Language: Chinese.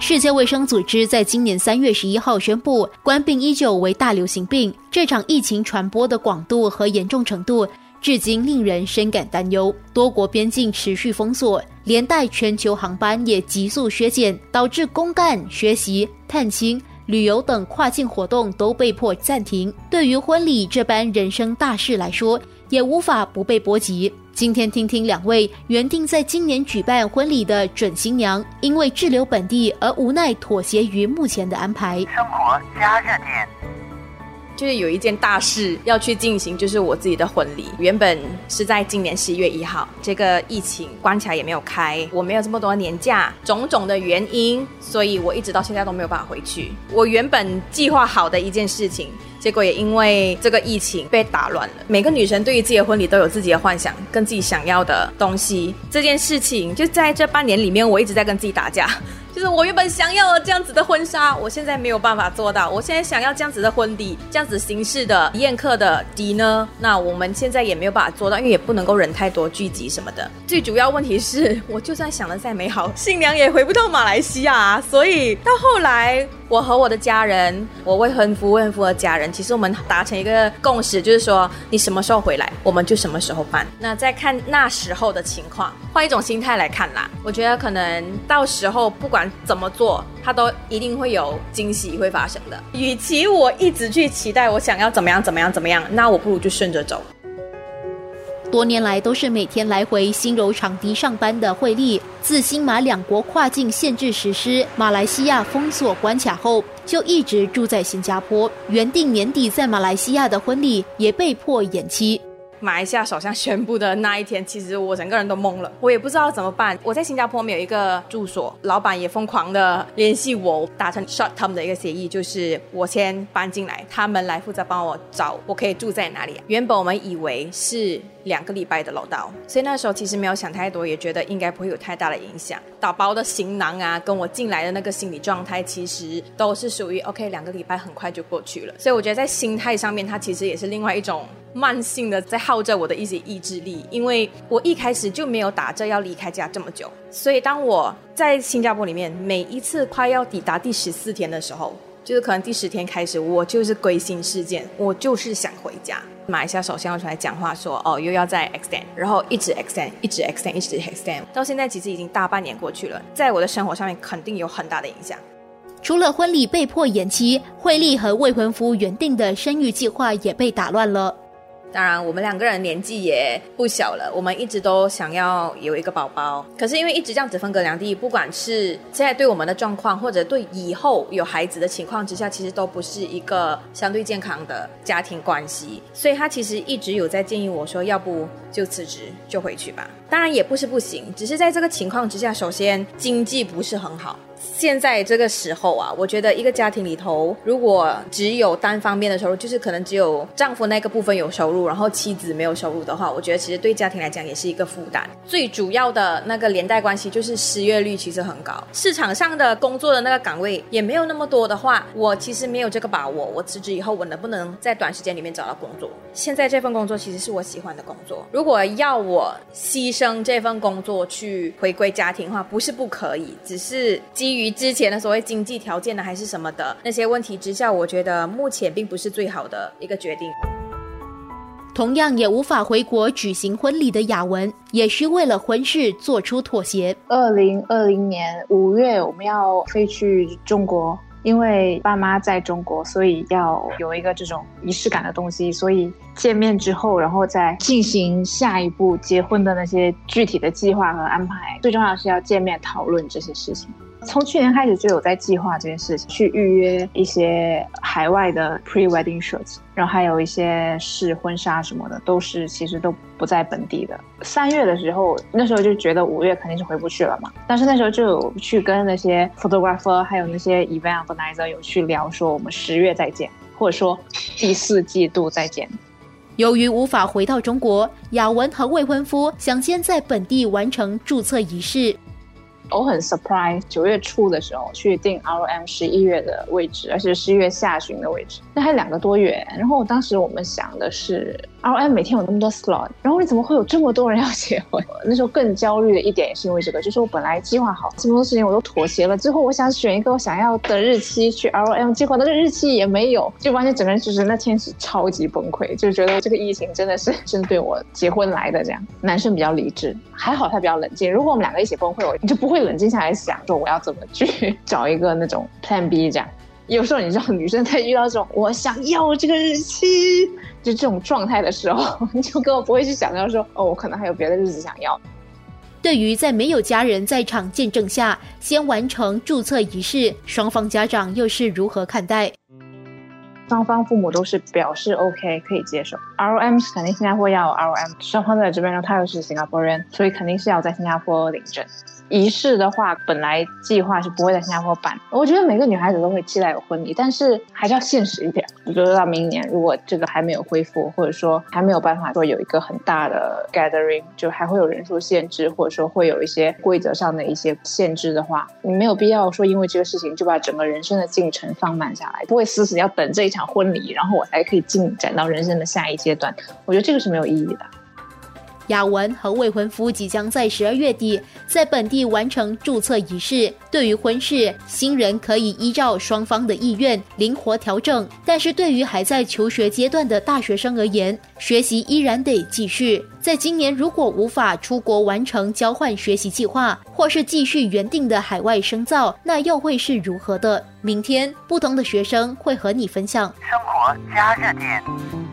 世界卫生组织在今年三月十一号宣布，冠病依旧为大流行病。这场疫情传播的广度和严重程度，至今令人深感担忧。多国边境持续封锁，连带全球航班也急速削减，导致公干、学习、探亲、旅游等跨境活动都被迫暂停。对于婚礼这般人生大事来说，也无法不被波及。今天听听两位原定在今年举办婚礼的准新娘，因为滞留本地而无奈妥协于目前的安排。生活加热点，就是有一件大事要去进行，就是我自己的婚礼。原本是在今年十一月一号，这个疫情关卡也没有开，我没有这么多年假，种种的原因，所以我一直到现在都没有办法回去。我原本计划好的一件事情。结果也因为这个疫情被打乱了。每个女生对于自己的婚礼都有自己的幻想，跟自己想要的东西。这件事情就在这半年里面，我一直在跟自己打架。就是我原本想要这样子的婚纱，我现在没有办法做到。我现在想要这样子的婚礼，这样子形式的宴客的底呢，那我们现在也没有办法做到，因为也不能够人太多聚集什么的。最主要问题是我就算想的再美好，新娘也回不到马来西亚，所以到后来，我和我的家人，我未婚夫、未婚夫的家人，其实我们达成一个共识，就是说你什么时候回来，我们就什么时候办。那再看那时候的情况，换一种心态来看啦，我觉得可能到时候不管。怎么做，它都一定会有惊喜会发生的。与其我一直去期待我想要怎么样怎么样怎么样，那我不如就顺着走。多年来都是每天来回新柔场地上班的惠利，自新马两国跨境限制实施，马来西亚封锁关卡后，就一直住在新加坡。原定年底在马来西亚的婚礼也被迫延期。马来西亚首相宣布的那一天，其实我整个人都懵了，我也不知道怎么办。我在新加坡没有一个住所，老板也疯狂的联系我，达成 short term 的一个协议，就是我先搬进来，他们来负责帮我找我可以住在哪里。原本我们以为是两个礼拜的楼道，所以那时候其实没有想太多，也觉得应该不会有太大的影响。打包的行囊啊，跟我进来的那个心理状态，其实都是属于 OK，两个礼拜很快就过去了。所以我觉得在心态上面，它其实也是另外一种。慢性的在耗着我的一些意志力，因为我一开始就没有打着要离开家这么久，所以当我在新加坡里面每一次快要抵达第十四天的时候，就是可能第十天开始，我就是归心似箭，我就是想回家。马来西亚首相要出来讲话说，哦，又要再 extend，然后一直 extend，一直 extend，一直 extend，到现在其实已经大半年过去了，在我的生活上面肯定有很大的影响。除了婚礼被迫延期，惠利和未婚夫原定的生育计划也被打乱了。当然，我们两个人年纪也不小了，我们一直都想要有一个宝宝。可是因为一直这样子分隔两地，不管是现在对我们的状况，或者对以后有孩子的情况之下，其实都不是一个相对健康的家庭关系。所以他其实一直有在建议我说，要不就辞职，就回去吧。当然也不是不行，只是在这个情况之下，首先经济不是很好。现在这个时候啊，我觉得一个家庭里头，如果只有单方面的收入，就是可能只有丈夫那个部分有收入，然后妻子没有收入的话，我觉得其实对家庭来讲也是一个负担。最主要的那个连带关系就是失业率其实很高，市场上的工作的那个岗位也没有那么多的话，我其实没有这个把握。我辞职以后，我能不能在短时间里面找到工作？现在这份工作其实是我喜欢的工作，如果要我牺牲这份工作去回归家庭的话，不是不可以，只是基于之前的所谓经济条件呢，还是什么的那些问题之下，我觉得目前并不是最好的一个决定。同样也无法回国举行婚礼的雅文，也是为了婚事做出妥协。二零二零年五月，我们要飞去中国。因为爸妈在中国，所以要有一个这种仪式感的东西。所以见面之后，然后再进行下一步结婚的那些具体的计划和安排。最重要的是要见面讨论这些事情。从去年开始就有在计划这件事情，去预约一些海外的 pre-wedding shoots，然后还有一些试婚纱什么的，都是其实都不在本地的。三月的时候，那时候就觉得五月肯定是回不去了嘛，但是那时候就有去跟那些 photographer 还有那些 event organizer 有去聊，说我们十月再见，或者说第四季度再见。由于无法回到中国，雅文和未婚夫想先在本地完成注册仪式。我很 surprise，九月初的时候去订 ROM 十一月的位置，而且十一月下旬的位置，那还两个多月。然后当时我们想的是，ROM 每天有那么多 slot，然后你怎么会有这么多人要结婚？那时候更焦虑的一点也是因为这个，就是我本来计划好这么多事情我都妥协了，最后我想选一个我想要的日期去 ROM 结果那个日期也没有，就完全整个人就是那天是超级崩溃，就觉得这个疫情真的是 针对我结婚来的这样。男生比较理智，还好他比较冷静。如果我们两个一起崩溃，我就不会会冷静下来想说我要怎么去 找一个那种 Plan B 这样。有时候你知道，女生在遇到这种我想要这个日期就这种状态的时候，你就根本不会去想到说哦，我可能还有别的日子想要。对于在没有家人在场见证下先完成注册仪式，双方家长又是如何看待？双方父母都是表示 OK 可以接受，R O M 是肯定新加坡要 R O M，双方在这边呢，他又是新加坡人，所以肯定是要在新加坡领证。仪式的话，本来计划是不会在新加坡办。我觉得每个女孩子都会期待有婚礼，但是还是要现实一点。我觉得到明年，如果这个还没有恢复，或者说还没有办法说有一个很大的 gathering，就还会有人数限制，或者说会有一些规则上的一些限制的话，你没有必要说因为这个事情就把整个人生的进程放慢下来，不会死死要等这一场婚礼，然后我才可以进展到人生的下一阶段。我觉得这个是没有意义的。雅文和未婚夫即将在十二月底在本地完成注册仪式。对于婚事，新人可以依照双方的意愿灵活调整，但是对于还在求学阶段的大学生而言，学习依然得继续。在今年如果无法出国完成交换学习计划，或是继续原定的海外深造，那又会是如何的？明天，不同的学生会和你分享生活加热点。